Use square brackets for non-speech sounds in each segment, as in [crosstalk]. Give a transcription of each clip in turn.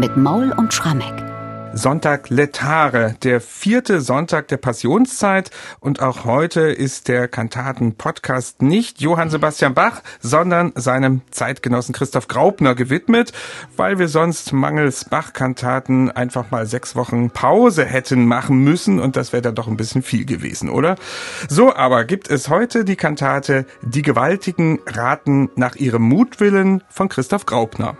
mit Maul und Schrammeck. Sonntag Letare, der vierte Sonntag der Passionszeit. Und auch heute ist der Kantaten-Podcast nicht Johann Sebastian Bach, sondern seinem Zeitgenossen Christoph Graupner gewidmet, weil wir sonst mangels Bach-Kantaten einfach mal sechs Wochen Pause hätten machen müssen. Und das wäre dann doch ein bisschen viel gewesen, oder? So aber gibt es heute die Kantate Die Gewaltigen raten nach ihrem Mutwillen von Christoph Graupner.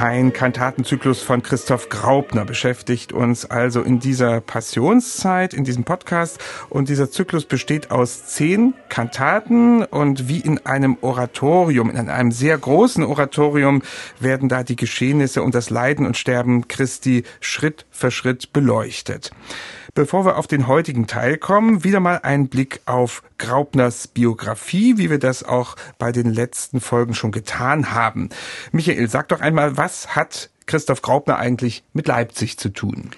Ein Kantatenzyklus von Christoph Graupner beschäftigt uns also in dieser Passionszeit, in diesem Podcast. Und dieser Zyklus besteht aus zehn Kantaten und wie in einem Oratorium, in einem sehr großen Oratorium werden da die Geschehnisse und das Leiden und Sterben Christi Schritt für Schritt beleuchtet. Bevor wir auf den heutigen Teil kommen, wieder mal ein Blick auf Graupners Biografie, wie wir das auch bei den letzten Folgen schon getan haben. Michael, sag doch einmal, was hat Christoph Graupner eigentlich mit Leipzig zu tun?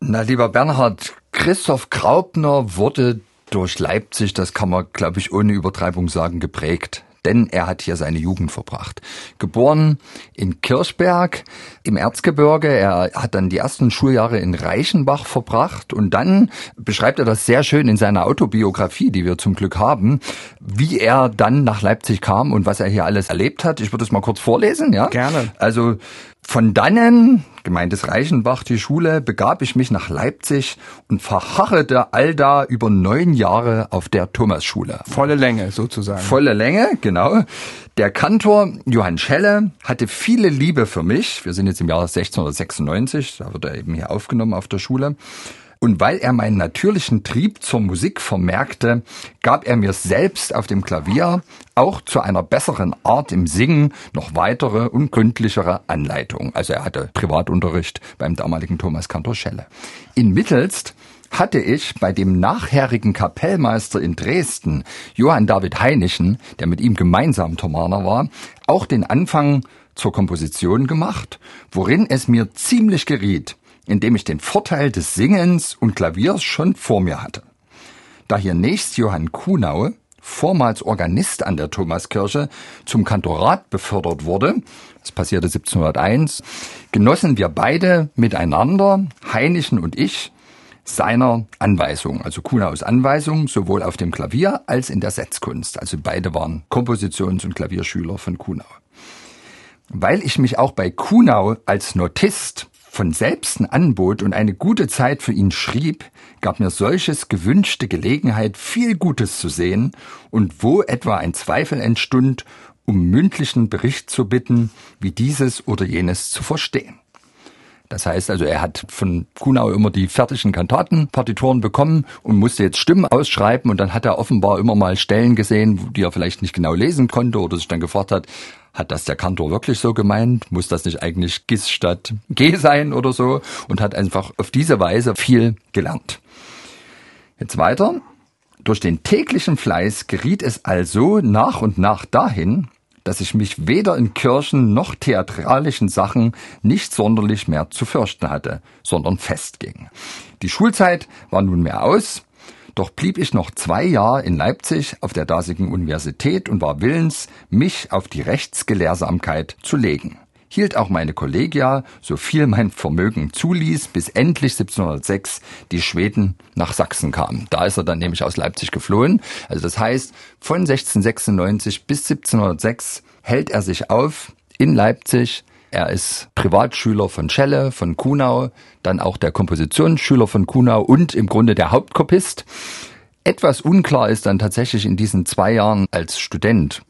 Na, lieber Bernhard, Christoph Graupner wurde durch Leipzig, das kann man, glaube ich, ohne Übertreibung sagen, geprägt denn er hat hier seine Jugend verbracht. Geboren in Kirchberg im Erzgebirge, er hat dann die ersten Schuljahre in Reichenbach verbracht und dann beschreibt er das sehr schön in seiner Autobiografie, die wir zum Glück haben, wie er dann nach Leipzig kam und was er hier alles erlebt hat. Ich würde es mal kurz vorlesen, ja? Gerne. Also von dannen, gemeint ist Reichenbach, die Schule, begab ich mich nach Leipzig und verharrete allda über neun Jahre auf der Thomasschule. Volle Länge sozusagen. Volle Länge, genau. Der Kantor Johann Schelle hatte viele Liebe für mich. Wir sind jetzt im Jahr 1696, da wird er eben hier aufgenommen auf der Schule. Und weil er meinen natürlichen Trieb zur Musik vermerkte, gab er mir selbst auf dem Klavier auch zu einer besseren Art im Singen noch weitere und gründlichere Anleitungen. Also er hatte Privatunterricht beim damaligen Thomas Kantor Schelle. In Mittelst hatte ich bei dem nachherigen Kapellmeister in Dresden, Johann David Heinichen, der mit ihm gemeinsam Thomaner war, auch den Anfang zur Komposition gemacht, worin es mir ziemlich geriet, indem ich den Vorteil des Singens und Klaviers schon vor mir hatte. Da hier nächst Johann Kuhnau, vormals Organist an der Thomaskirche, zum Kantorat befördert wurde, das passierte 1701, genossen wir beide miteinander, Heinichen und ich, seiner Anweisung, also Kuhnaus Anweisung, sowohl auf dem Klavier als in der Setzkunst. Also beide waren Kompositions- und Klavierschüler von Kuhnau. Weil ich mich auch bei Kuhnau als Notist von selbsten anbot und eine gute Zeit für ihn schrieb, gab mir solches gewünschte Gelegenheit, viel Gutes zu sehen und wo etwa ein Zweifel entstund, um mündlichen Bericht zu bitten, wie dieses oder jenes zu verstehen. Das heißt also, er hat von Kunau immer die fertigen Kantatenpartituren bekommen und musste jetzt Stimmen ausschreiben und dann hat er offenbar immer mal Stellen gesehen, die er vielleicht nicht genau lesen konnte oder sich dann gefragt hat, hat das der Kantor wirklich so gemeint? Muss das nicht eigentlich Gis statt G sein oder so? Und hat einfach auf diese Weise viel gelernt. Jetzt weiter. Durch den täglichen Fleiß geriet es also nach und nach dahin, dass ich mich weder in Kirchen noch theatralischen Sachen nicht sonderlich mehr zu fürchten hatte, sondern festging. Die Schulzeit war nunmehr aus, doch blieb ich noch zwei Jahre in Leipzig auf der dasigen Universität und war willens, mich auf die Rechtsgelehrsamkeit zu legen. Hielt auch meine Kollegia, so viel mein Vermögen zuließ, bis endlich 1706 die Schweden nach Sachsen kamen. Da ist er dann nämlich aus Leipzig geflohen. Also das heißt, von 1696 bis 1706 hält er sich auf in Leipzig, er ist Privatschüler von Schelle, von Kunau, dann auch der Kompositionsschüler von Kunau und im Grunde der Hauptkopist. Etwas unklar ist dann tatsächlich in diesen zwei Jahren als Student,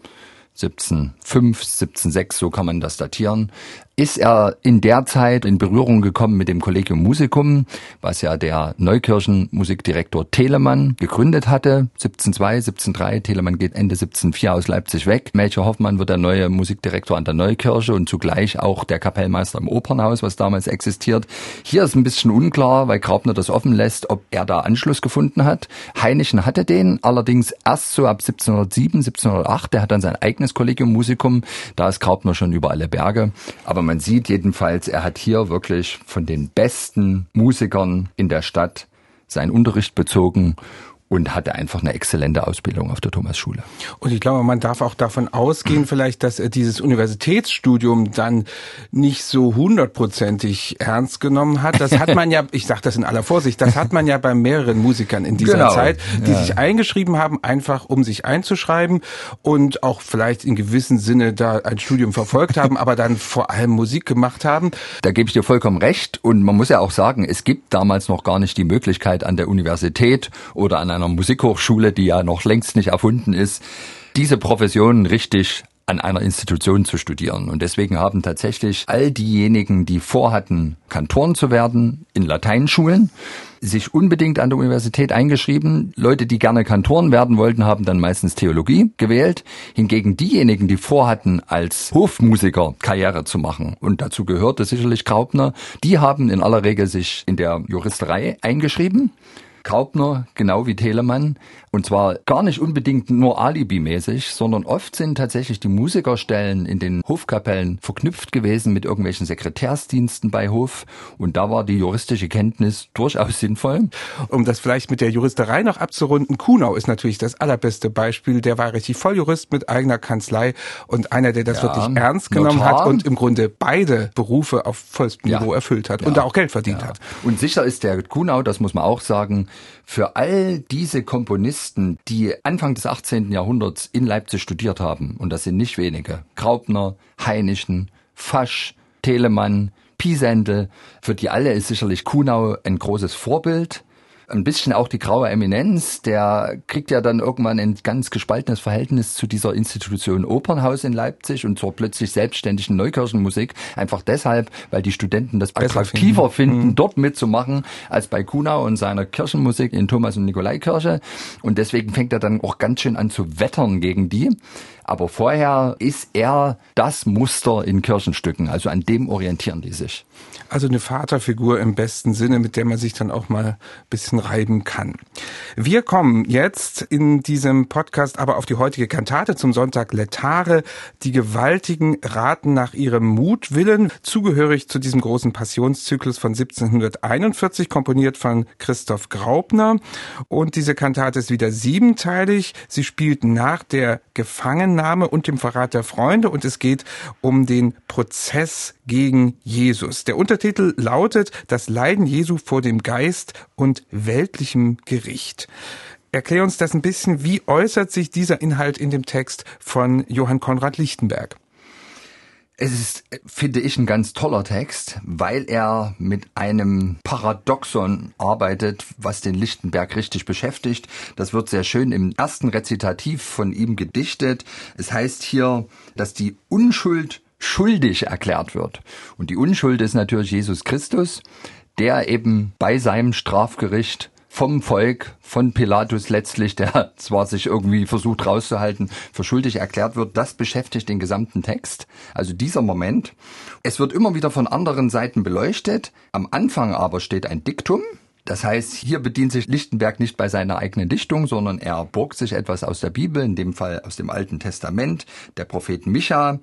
1705, 1706, so kann man das datieren, ist er in der Zeit in Berührung gekommen mit dem Collegium Musicum, was ja der Neukirchen-Musikdirektor Telemann gegründet hatte. 1702, 1703. Telemann geht Ende 1704 aus Leipzig weg. Melchior Hoffmann wird der neue Musikdirektor an der Neukirche und zugleich auch der Kapellmeister im Opernhaus, was damals existiert. Hier ist ein bisschen unklar, weil Graupner das offen lässt, ob er da Anschluss gefunden hat. Heinichen hatte den, allerdings erst so ab 1707, 1708. Der hat dann sein eigenes Collegium Musicum. Da ist Graupner schon über alle Berge. Aber man sieht jedenfalls, er hat hier wirklich von den besten Musikern in der Stadt seinen Unterricht bezogen und hatte einfach eine exzellente Ausbildung auf der Thomasschule. Und ich glaube, man darf auch davon ausgehen, vielleicht, dass er dieses Universitätsstudium dann nicht so hundertprozentig ernst genommen hat. Das hat man ja, [laughs] ich sage das in aller Vorsicht, das hat man ja bei mehreren Musikern in dieser genau. Zeit, die ja. sich eingeschrieben haben, einfach um sich einzuschreiben und auch vielleicht in gewissem Sinne da ein Studium verfolgt haben, aber dann vor allem Musik gemacht haben. Da gebe ich dir vollkommen recht. Und man muss ja auch sagen, es gibt damals noch gar nicht die Möglichkeit an der Universität oder an einer einer Musikhochschule, die ja noch längst nicht erfunden ist, diese Profession richtig an einer Institution zu studieren. Und deswegen haben tatsächlich all diejenigen, die vorhatten, Kantoren zu werden, in Lateinschulen, sich unbedingt an der Universität eingeschrieben. Leute, die gerne Kantoren werden wollten, haben dann meistens Theologie gewählt. Hingegen diejenigen, die vorhatten, als Hofmusiker Karriere zu machen, und dazu gehörte sicherlich Graupner, die haben in aller Regel sich in der Juristerei eingeschrieben Graupner, genau wie Telemann. Und zwar gar nicht unbedingt nur alibimäßig, sondern oft sind tatsächlich die Musikerstellen in den Hofkapellen verknüpft gewesen mit irgendwelchen Sekretärsdiensten bei Hof. Und da war die juristische Kenntnis durchaus [laughs] sinnvoll. Um das vielleicht mit der Juristerei noch abzurunden, Kuhnau ist natürlich das allerbeste Beispiel. Der war richtig Volljurist mit eigener Kanzlei und einer, der das ja, wirklich ernst genommen Notar. hat und im Grunde beide Berufe auf vollstem ja. Niveau erfüllt hat ja. und da auch Geld verdient hat. Und sicher ist der Kuhnau, das muss man auch sagen, für all diese Komponisten, die Anfang des 18. Jahrhunderts in Leipzig studiert haben, und das sind nicht wenige, Graupner, Heinichen, Fasch, Telemann, Pisendel, für die alle ist sicherlich Kuhnau ein großes Vorbild ein bisschen auch die graue Eminenz, der kriegt ja dann irgendwann ein ganz gespaltenes Verhältnis zu dieser Institution Opernhaus in Leipzig und zur plötzlich selbstständigen Neukirchenmusik. Einfach deshalb, weil die Studenten das attraktiver finden, finden mhm. dort mitzumachen, als bei Kunau und seiner Kirchenmusik in Thomas- und Nikolaikirche. Und deswegen fängt er dann auch ganz schön an zu wettern gegen die. Aber vorher ist er das Muster in Kirchenstücken. Also an dem orientieren die sich. Also eine Vaterfigur im besten Sinne, mit der man sich dann auch mal ein bisschen reiben kann. Wir kommen jetzt in diesem Podcast aber auf die heutige Kantate zum Sonntag Letare. Die Gewaltigen raten nach ihrem Mutwillen, zugehörig zu diesem großen Passionszyklus von 1741, komponiert von Christoph Graupner. Und diese Kantate ist wieder siebenteilig. Sie spielt nach der Gefangennahme und dem Verrat der Freunde und es geht um den Prozess gegen Jesus. Der Untertitel lautet Das Leiden Jesu vor dem Geist und weltlichem Gericht. Erklär uns das ein bisschen. Wie äußert sich dieser Inhalt in dem Text von Johann Konrad Lichtenberg? Es ist, finde ich, ein ganz toller Text, weil er mit einem Paradoxon arbeitet, was den Lichtenberg richtig beschäftigt. Das wird sehr schön im ersten Rezitativ von ihm gedichtet. Es heißt hier, dass die Unschuld schuldig erklärt wird. Und die Unschuld ist natürlich Jesus Christus, der eben bei seinem Strafgericht vom Volk, von Pilatus letztlich, der [laughs] zwar sich irgendwie versucht rauszuhalten, für schuldig erklärt wird, das beschäftigt den gesamten Text. Also dieser Moment. Es wird immer wieder von anderen Seiten beleuchtet. Am Anfang aber steht ein Diktum. Das heißt, hier bedient sich Lichtenberg nicht bei seiner eigenen Dichtung, sondern er borgt sich etwas aus der Bibel, in dem Fall aus dem Alten Testament, der Propheten Micha,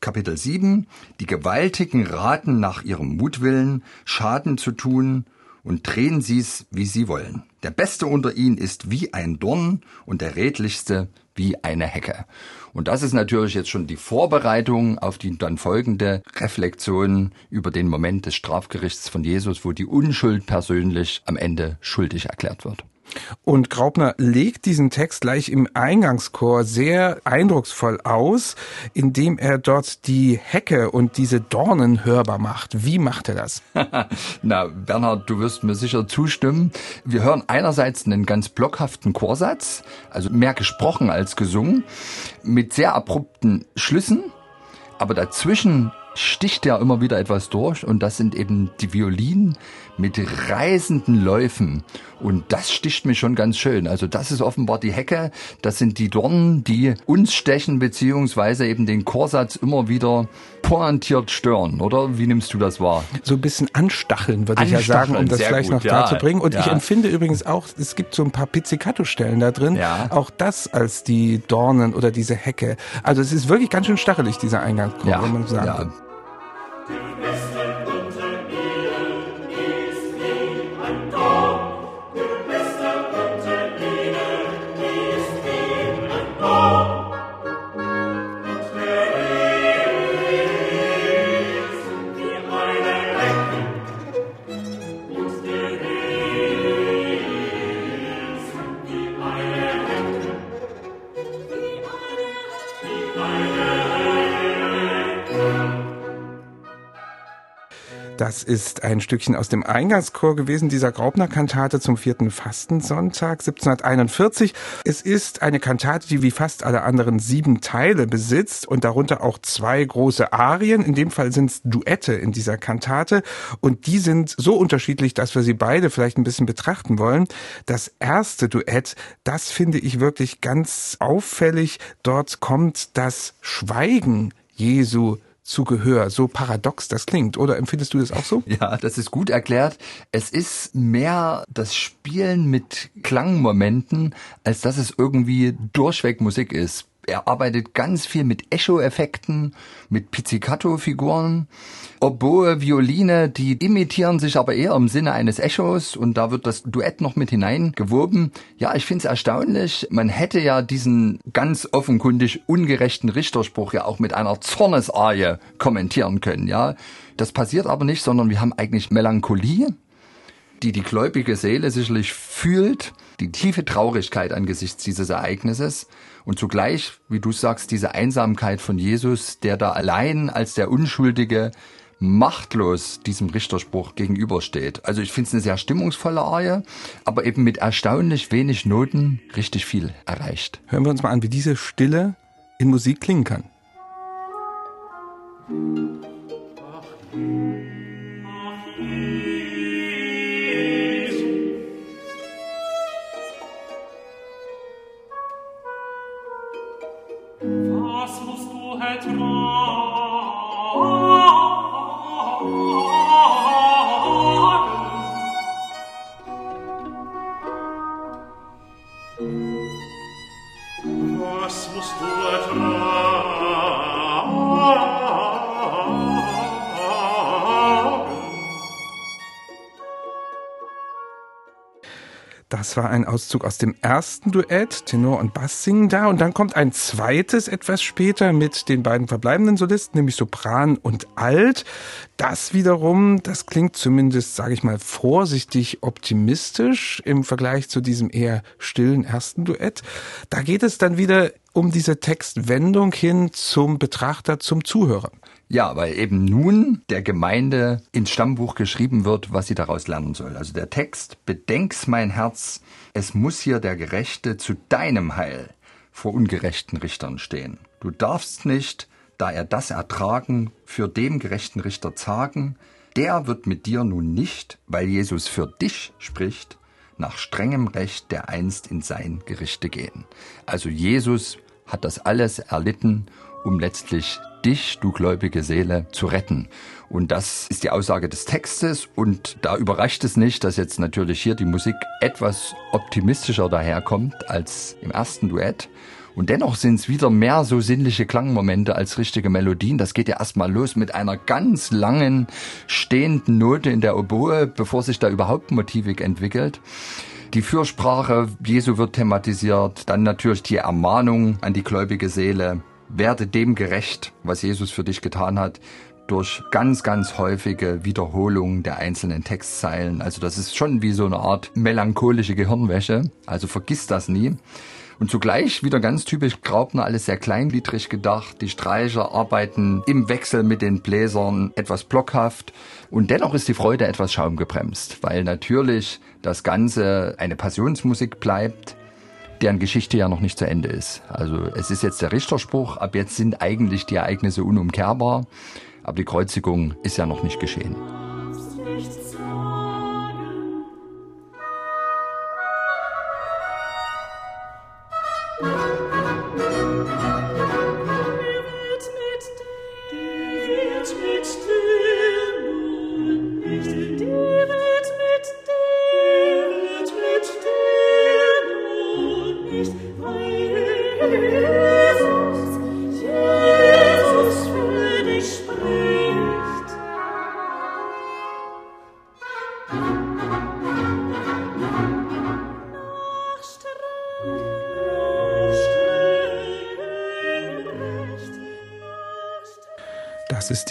Kapitel 7. Die Gewaltigen raten nach ihrem Mutwillen, Schaden zu tun und drehen sie's, wie sie wollen. Der Beste unter ihnen ist wie ein Dorn und der Redlichste wie eine Hecke. Und das ist natürlich jetzt schon die Vorbereitung auf die dann folgende Reflexion über den Moment des Strafgerichts von Jesus, wo die Unschuld persönlich am Ende schuldig erklärt wird. Und Graupner legt diesen Text gleich im Eingangschor sehr eindrucksvoll aus, indem er dort die Hecke und diese Dornen hörbar macht. Wie macht er das? [laughs] Na, Bernhard, du wirst mir sicher zustimmen. Wir hören einerseits einen ganz blockhaften Chorsatz, also mehr gesprochen als gesungen, mit sehr abrupten Schlüssen, aber dazwischen sticht ja immer wieder etwas durch und das sind eben die Violinen mit reißenden Läufen. Und das sticht mich schon ganz schön. Also das ist offenbar die Hecke, das sind die Dornen, die uns stechen, beziehungsweise eben den Chorsatz immer wieder pointiert stören, oder? Wie nimmst du das wahr? So ein bisschen anstacheln, würde ich ja sagen, um das vielleicht gut, noch ja. darzubringen. Und ja. ich empfinde übrigens auch, es gibt so ein paar Pizzicato-Stellen da drin, ja. auch das als die Dornen oder diese Hecke. Also es ist wirklich ganz schön stachelig, dieser Eingangschor, ja. wenn man sagen ja. Das ist ein Stückchen aus dem Eingangschor gewesen, dieser Graupner-Kantate zum vierten Fastensonntag 1741. Es ist eine Kantate, die wie fast alle anderen sieben Teile besitzt und darunter auch zwei große Arien. In dem Fall sind es Duette in dieser Kantate und die sind so unterschiedlich, dass wir sie beide vielleicht ein bisschen betrachten wollen. Das erste Duett, das finde ich wirklich ganz auffällig. Dort kommt das Schweigen Jesu zu Gehör, so paradox das klingt. Oder empfindest du das auch so? [laughs] Ja, das ist gut erklärt. Es ist mehr das Spielen mit Klangmomenten, als dass es irgendwie durchweg Musik ist er arbeitet ganz viel mit Echo-Effekten, mit Pizzicato-Figuren. Oboe, Violine, die imitieren sich aber eher im Sinne eines Echos und da wird das Duett noch mit hineingewoben. Ja, ich finde es erstaunlich. Man hätte ja diesen ganz offenkundig ungerechten Richterspruch ja auch mit einer Zornesarie kommentieren können, ja. Das passiert aber nicht, sondern wir haben eigentlich Melancholie, die die gläubige Seele sicherlich fühlt, die tiefe Traurigkeit angesichts dieses Ereignisses und zugleich, wie du sagst, diese Einsamkeit von Jesus, der da allein als der Unschuldige machtlos diesem Richterspruch gegenübersteht. Also ich finde es eine sehr stimmungsvolle Arie, aber eben mit erstaunlich wenig Noten richtig viel erreicht. Hören wir uns mal an, wie diese Stille in Musik klingen kann. Asmus tu het ram, Das war ein Auszug aus dem ersten Duett. Tenor und Bass singen da. Und dann kommt ein zweites etwas später mit den beiden verbleibenden Solisten, nämlich Sopran und Alt. Das wiederum, das klingt zumindest, sage ich mal, vorsichtig optimistisch im Vergleich zu diesem eher stillen ersten Duett. Da geht es dann wieder um diese Textwendung hin zum Betrachter, zum Zuhörer. Ja, weil eben nun der Gemeinde ins Stammbuch geschrieben wird, was sie daraus lernen soll. Also der Text, bedenk's mein Herz, es muss hier der Gerechte zu deinem Heil vor ungerechten Richtern stehen. Du darfst nicht, da er das ertragen, für dem gerechten Richter zagen, der wird mit dir nun nicht, weil Jesus für dich spricht, nach strengem Recht der einst in sein Gerichte gehen. Also Jesus hat das alles erlitten, um letztlich dich, du gläubige Seele, zu retten. Und das ist die Aussage des Textes und da überrascht es nicht, dass jetzt natürlich hier die Musik etwas optimistischer daherkommt als im ersten Duett. Und dennoch sind es wieder mehr so sinnliche Klangmomente als richtige Melodien. Das geht ja erstmal los mit einer ganz langen stehenden Note in der Oboe, bevor sich da überhaupt Motivik entwickelt. Die Fürsprache Jesu wird thematisiert, dann natürlich die Ermahnung an die gläubige Seele, werde dem gerecht, was Jesus für dich getan hat, durch ganz, ganz häufige Wiederholungen der einzelnen Textzeilen. Also das ist schon wie so eine Art melancholische Gehirnwäsche. Also vergiss das nie. Und zugleich wieder ganz typisch Graupner, alles sehr kleingliedrig gedacht. Die Streicher arbeiten im Wechsel mit den Bläsern etwas blockhaft. Und dennoch ist die Freude etwas schaumgebremst, weil natürlich das Ganze eine Passionsmusik bleibt deren Geschichte ja noch nicht zu Ende ist. Also es ist jetzt der Richterspruch, ab jetzt sind eigentlich die Ereignisse unumkehrbar. Aber die Kreuzigung ist ja noch nicht geschehen.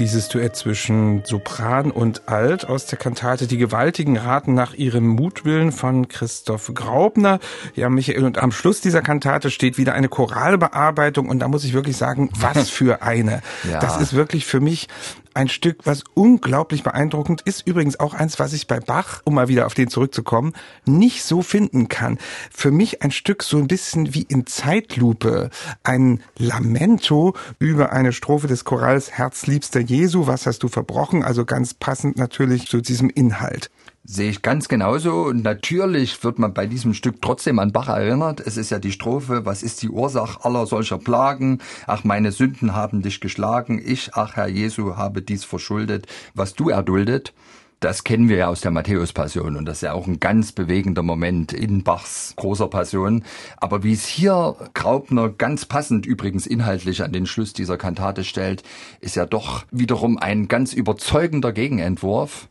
Dieses Duett zwischen Sopran und Alt aus der Kantate Die gewaltigen Raten nach ihrem Mutwillen von Christoph Graubner. Ja, Michael, und am Schluss dieser Kantate steht wieder eine Choralbearbeitung und da muss ich wirklich sagen, was [laughs] für eine. ja. Das ist wirklich für mich ein Stück, was unglaublich beeindruckend ist. Übrigens auch eins, was ich bei Bach, um mal wieder auf den zurückzukommen, nicht so finden kann. Für mich ein Stück so ein bisschen wie in Zeitlupe. Ein Lamento über eine Strophe des Chorals Herzliebster Jesu. Was hast du verbrochen? Also ganz passend natürlich zu diesem Inhalt. Sehe ich ganz genauso. Und natürlich wird man bei diesem Stück trotzdem an Bach erinnert. Es ist ja die Strophe, was ist die Ursache aller solcher Plagen? Ach, meine Sünden haben dich geschlagen. Ich, ach Herr Jesu, habe dies verschuldet, was du erduldet. Das kennen wir ja aus der Matthäus-Passion und das ist ja auch ein ganz bewegender Moment in Bachs großer Passion. Aber wie es hier Graupner ganz passend übrigens inhaltlich an den Schluss dieser Kantate stellt, ist ja doch wiederum ein ganz überzeugender Gegenentwurf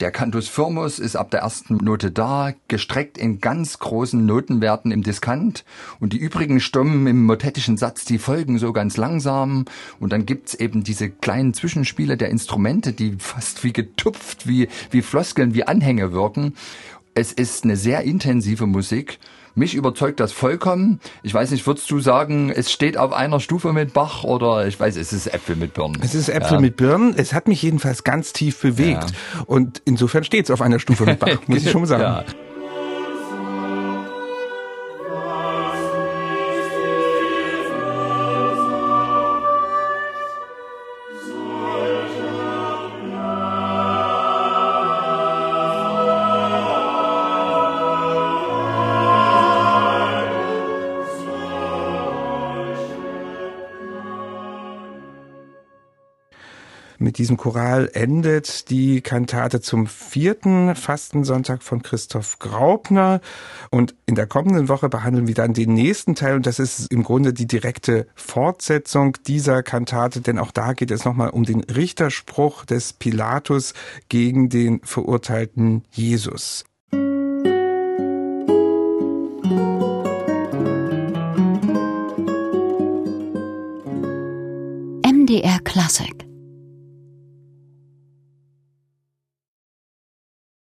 der Cantus firmus ist ab der ersten Note da, gestreckt in ganz großen Notenwerten im Diskant. Und die übrigen Stimmen im motettischen Satz, die folgen so ganz langsam. Und dann gibt's eben diese kleinen Zwischenspiele der Instrumente, die fast wie getupft, wie, wie Floskeln, wie Anhänge wirken. Es ist eine sehr intensive Musik mich überzeugt das vollkommen. Ich weiß nicht, würdest du sagen, es steht auf einer Stufe mit Bach oder ich weiß, es ist Äpfel mit Birnen. Es ist Äpfel ja. mit Birnen. Es hat mich jedenfalls ganz tief bewegt. Ja. Und insofern steht es auf einer Stufe mit Bach, [laughs] muss ich schon sagen. Ja. Mit diesem Choral endet die Kantate zum vierten Fastensonntag von Christoph Graupner. Und in der kommenden Woche behandeln wir dann den nächsten Teil. Und das ist im Grunde die direkte Fortsetzung dieser Kantate. Denn auch da geht es nochmal um den Richterspruch des Pilatus gegen den verurteilten Jesus. MDR Classic